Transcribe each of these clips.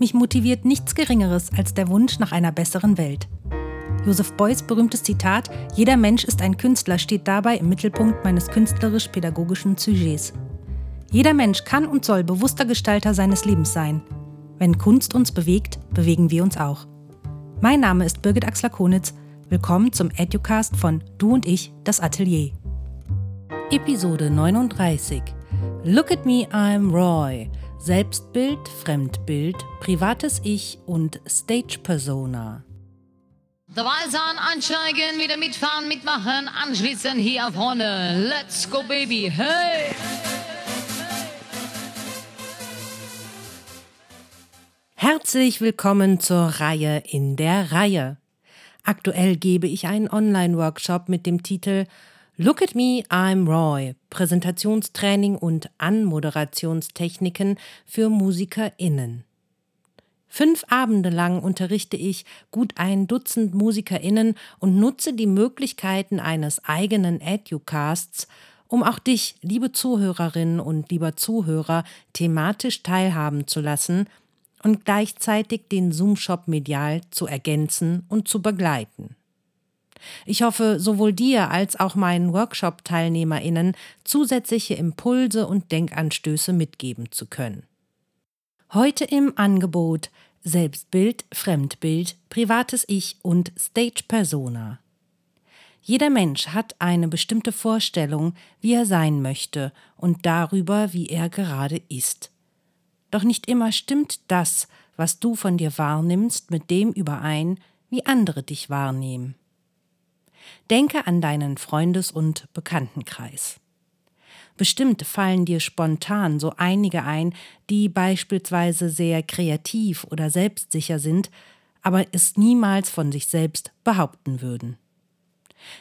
Mich motiviert nichts Geringeres als der Wunsch nach einer besseren Welt. Joseph Beuys berühmtes Zitat Jeder Mensch ist ein Künstler steht dabei im Mittelpunkt meines künstlerisch-pädagogischen Sujets. Jeder Mensch kann und soll bewusster Gestalter seines Lebens sein. Wenn Kunst uns bewegt, bewegen wir uns auch. Mein Name ist Birgit Axler-Konitz. Willkommen zum Educast von Du und ich, das Atelier. Episode 39 Look at me, I'm Roy. Selbstbild, Fremdbild, privates Ich und Stage Persona. Dabei sein, ansteigen, wieder mitfahren, mitmachen, anschließen hier vorne. Let's go, baby, hey! Herzlich willkommen zur Reihe in der Reihe. Aktuell gebe ich einen Online-Workshop mit dem Titel Look at me, I'm Roy. Präsentationstraining und Anmoderationstechniken für MusikerInnen. Fünf Abende lang unterrichte ich gut ein Dutzend MusikerInnen und nutze die Möglichkeiten eines eigenen Educasts, um auch dich, liebe Zuhörerinnen und lieber Zuhörer, thematisch teilhaben zu lassen und gleichzeitig den Zoom-Shop medial zu ergänzen und zu begleiten. Ich hoffe, sowohl dir als auch meinen Workshop-TeilnehmerInnen zusätzliche Impulse und Denkanstöße mitgeben zu können. Heute im Angebot Selbstbild, Fremdbild, privates Ich und Stage Persona. Jeder Mensch hat eine bestimmte Vorstellung, wie er sein möchte und darüber, wie er gerade ist. Doch nicht immer stimmt das, was du von dir wahrnimmst, mit dem überein, wie andere dich wahrnehmen. Denke an deinen Freundes- und Bekanntenkreis. Bestimmt fallen dir spontan so einige ein, die beispielsweise sehr kreativ oder selbstsicher sind, aber es niemals von sich selbst behaupten würden.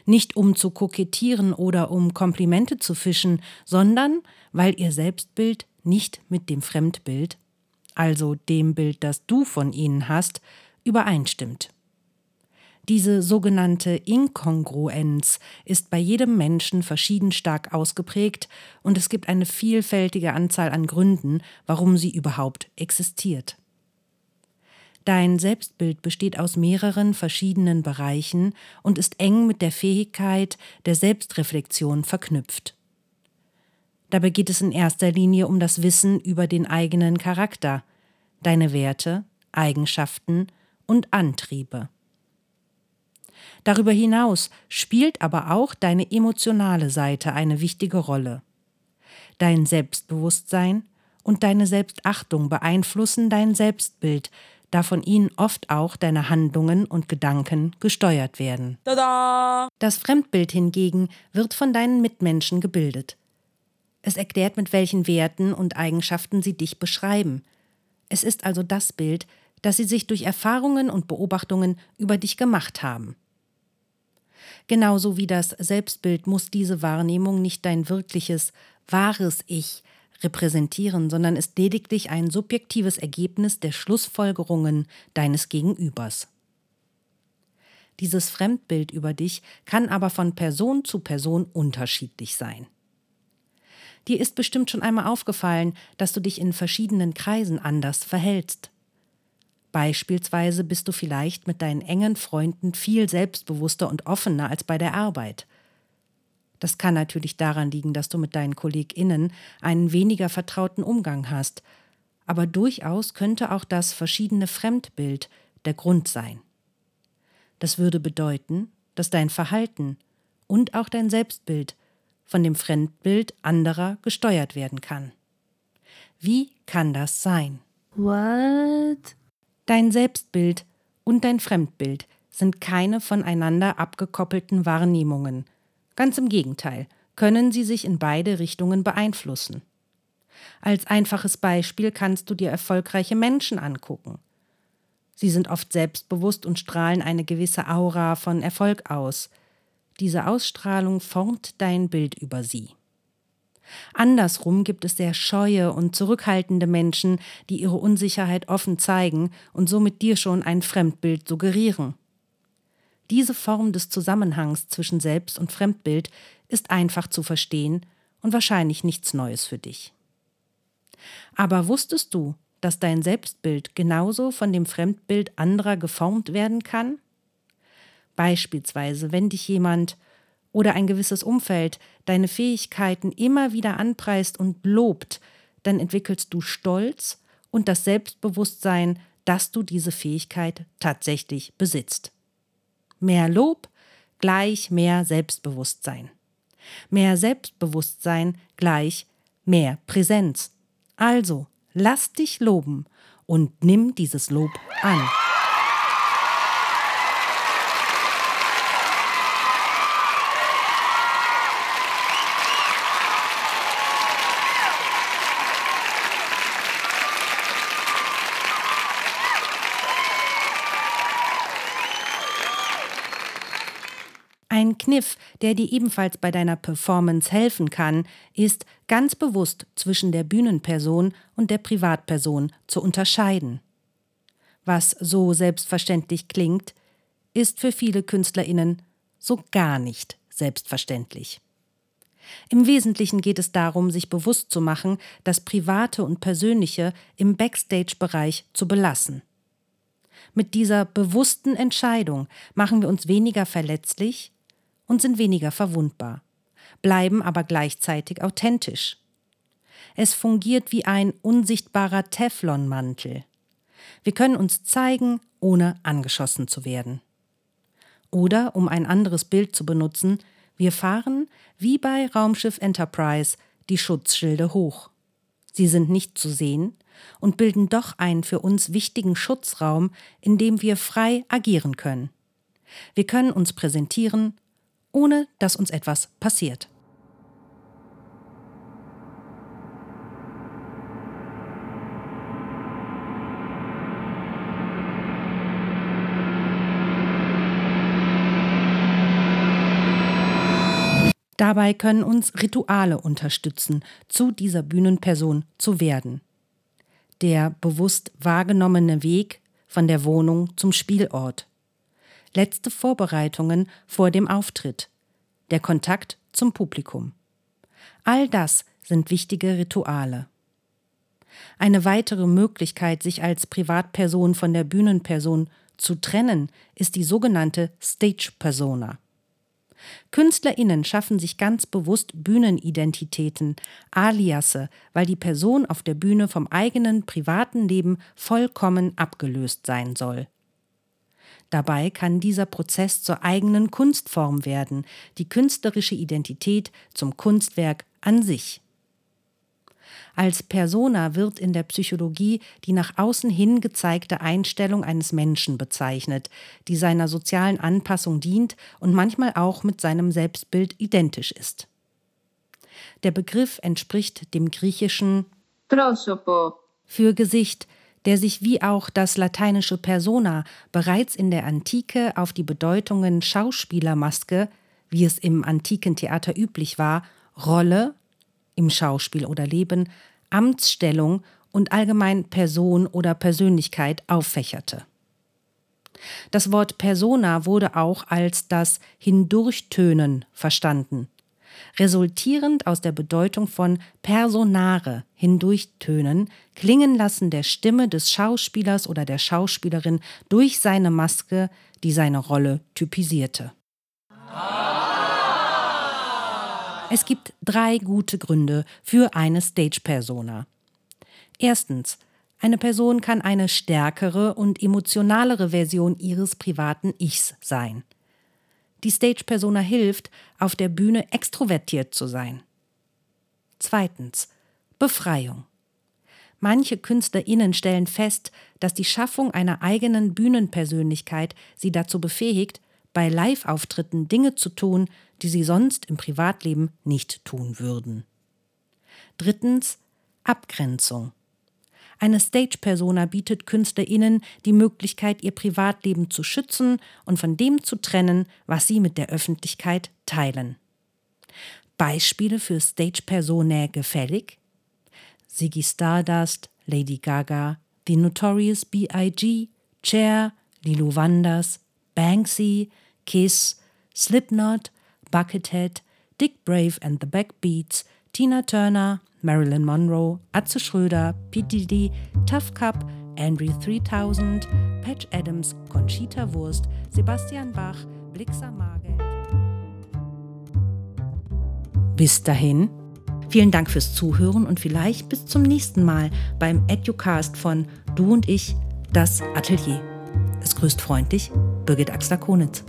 Nicht um zu kokettieren oder um Komplimente zu fischen, sondern weil ihr Selbstbild nicht mit dem Fremdbild, also dem Bild, das du von ihnen hast, übereinstimmt. Diese sogenannte Inkongruenz ist bei jedem Menschen verschieden stark ausgeprägt und es gibt eine vielfältige Anzahl an Gründen, warum sie überhaupt existiert. Dein Selbstbild besteht aus mehreren verschiedenen Bereichen und ist eng mit der Fähigkeit der Selbstreflexion verknüpft. Dabei geht es in erster Linie um das Wissen über den eigenen Charakter, deine Werte, Eigenschaften und Antriebe. Darüber hinaus spielt aber auch deine emotionale Seite eine wichtige Rolle. Dein Selbstbewusstsein und deine Selbstachtung beeinflussen dein Selbstbild, da von ihnen oft auch deine Handlungen und Gedanken gesteuert werden. Tada! Das Fremdbild hingegen wird von deinen Mitmenschen gebildet. Es erklärt, mit welchen Werten und Eigenschaften sie dich beschreiben. Es ist also das Bild, das sie sich durch Erfahrungen und Beobachtungen über dich gemacht haben. Genauso wie das Selbstbild muss diese Wahrnehmung nicht dein wirkliches, wahres Ich repräsentieren, sondern ist lediglich ein subjektives Ergebnis der Schlussfolgerungen deines Gegenübers. Dieses Fremdbild über dich kann aber von Person zu Person unterschiedlich sein. Dir ist bestimmt schon einmal aufgefallen, dass du dich in verschiedenen Kreisen anders verhältst. Beispielsweise bist du vielleicht mit deinen engen Freunden viel selbstbewusster und offener als bei der Arbeit. Das kann natürlich daran liegen, dass du mit deinen KollegInnen einen weniger vertrauten Umgang hast, aber durchaus könnte auch das verschiedene Fremdbild der Grund sein. Das würde bedeuten, dass dein Verhalten und auch dein Selbstbild von dem Fremdbild anderer gesteuert werden kann. Wie kann das sein? What? Dein Selbstbild und dein Fremdbild sind keine voneinander abgekoppelten Wahrnehmungen. Ganz im Gegenteil, können sie sich in beide Richtungen beeinflussen. Als einfaches Beispiel kannst du dir erfolgreiche Menschen angucken. Sie sind oft selbstbewusst und strahlen eine gewisse Aura von Erfolg aus. Diese Ausstrahlung formt dein Bild über sie. Andersrum gibt es sehr scheue und zurückhaltende Menschen, die ihre Unsicherheit offen zeigen und somit dir schon ein Fremdbild suggerieren. Diese Form des Zusammenhangs zwischen Selbst- und Fremdbild ist einfach zu verstehen und wahrscheinlich nichts Neues für dich. Aber wusstest du, dass dein Selbstbild genauso von dem Fremdbild anderer geformt werden kann? Beispielsweise, wenn dich jemand oder ein gewisses Umfeld deine Fähigkeiten immer wieder anpreist und lobt, dann entwickelst du Stolz und das Selbstbewusstsein, dass du diese Fähigkeit tatsächlich besitzt. Mehr Lob gleich mehr Selbstbewusstsein. Mehr Selbstbewusstsein gleich mehr Präsenz. Also, lass dich loben und nimm dieses Lob an. Ein Kniff, der dir ebenfalls bei deiner Performance helfen kann, ist, ganz bewusst zwischen der Bühnenperson und der Privatperson zu unterscheiden. Was so selbstverständlich klingt, ist für viele Künstlerinnen so gar nicht selbstverständlich. Im Wesentlichen geht es darum, sich bewusst zu machen, das Private und Persönliche im Backstage-Bereich zu belassen. Mit dieser bewussten Entscheidung machen wir uns weniger verletzlich und sind weniger verwundbar, bleiben aber gleichzeitig authentisch. Es fungiert wie ein unsichtbarer Teflonmantel. Wir können uns zeigen, ohne angeschossen zu werden. Oder, um ein anderes Bild zu benutzen, wir fahren, wie bei Raumschiff Enterprise, die Schutzschilde hoch. Sie sind nicht zu sehen und bilden doch einen für uns wichtigen Schutzraum, in dem wir frei agieren können. Wir können uns präsentieren, ohne dass uns etwas passiert. Dabei können uns Rituale unterstützen, zu dieser Bühnenperson zu werden. Der bewusst wahrgenommene Weg von der Wohnung zum Spielort letzte Vorbereitungen vor dem Auftritt, der Kontakt zum Publikum. All das sind wichtige Rituale. Eine weitere Möglichkeit, sich als Privatperson von der Bühnenperson zu trennen, ist die sogenannte Stage Persona. KünstlerInnen schaffen sich ganz bewusst Bühnenidentitäten, Aliasse, weil die Person auf der Bühne vom eigenen privaten Leben vollkommen abgelöst sein soll. Dabei kann dieser Prozess zur eigenen Kunstform werden, die künstlerische Identität zum Kunstwerk an sich. Als Persona wird in der Psychologie die nach außen hin gezeigte Einstellung eines Menschen bezeichnet, die seiner sozialen Anpassung dient und manchmal auch mit seinem Selbstbild identisch ist. Der Begriff entspricht dem griechischen Prosopo für Gesicht, der sich wie auch das lateinische Persona bereits in der Antike auf die Bedeutungen Schauspielermaske, wie es im antiken Theater üblich war, Rolle im Schauspiel oder Leben, Amtsstellung und allgemein Person oder Persönlichkeit auffächerte. Das Wort Persona wurde auch als das Hindurchtönen verstanden, resultierend aus der Bedeutung von personare, hindurchtönen, klingen lassen der Stimme des Schauspielers oder der Schauspielerin durch seine Maske, die seine Rolle typisierte. Es gibt drei gute Gründe für eine Stage-Persona. Erstens, eine Person kann eine stärkere und emotionalere Version ihres privaten Ichs sein. Die Stage-Persona hilft, auf der Bühne extrovertiert zu sein. Zweitens. Befreiung. Manche KünstlerInnen stellen fest, dass die Schaffung einer eigenen Bühnenpersönlichkeit sie dazu befähigt, bei Live-Auftritten Dinge zu tun, die sie sonst im Privatleben nicht tun würden. Drittens. Abgrenzung. Eine Stage-Persona bietet KünstlerInnen die Möglichkeit, ihr Privatleben zu schützen und von dem zu trennen, was sie mit der Öffentlichkeit teilen. Beispiele für Stage-Personae gefällig? Ziggy Stardust, Lady Gaga, The Notorious B.I.G., Cher, Lilo Wanders, Banksy, Kiss, Slipknot, Buckethead, Dick Brave and the Backbeats, Tina Turner, Marilyn Monroe, Atze Schröder, Pete Diddy, Tough Cup, Andrew 3000, Patch Adams, Conchita Wurst, Sebastian Bach, Blixer Margelt. Bis dahin, vielen Dank fürs Zuhören und vielleicht bis zum nächsten Mal beim Educast von Du und ich, das Atelier. Es grüßt freundlich Birgit Axler-Konitz.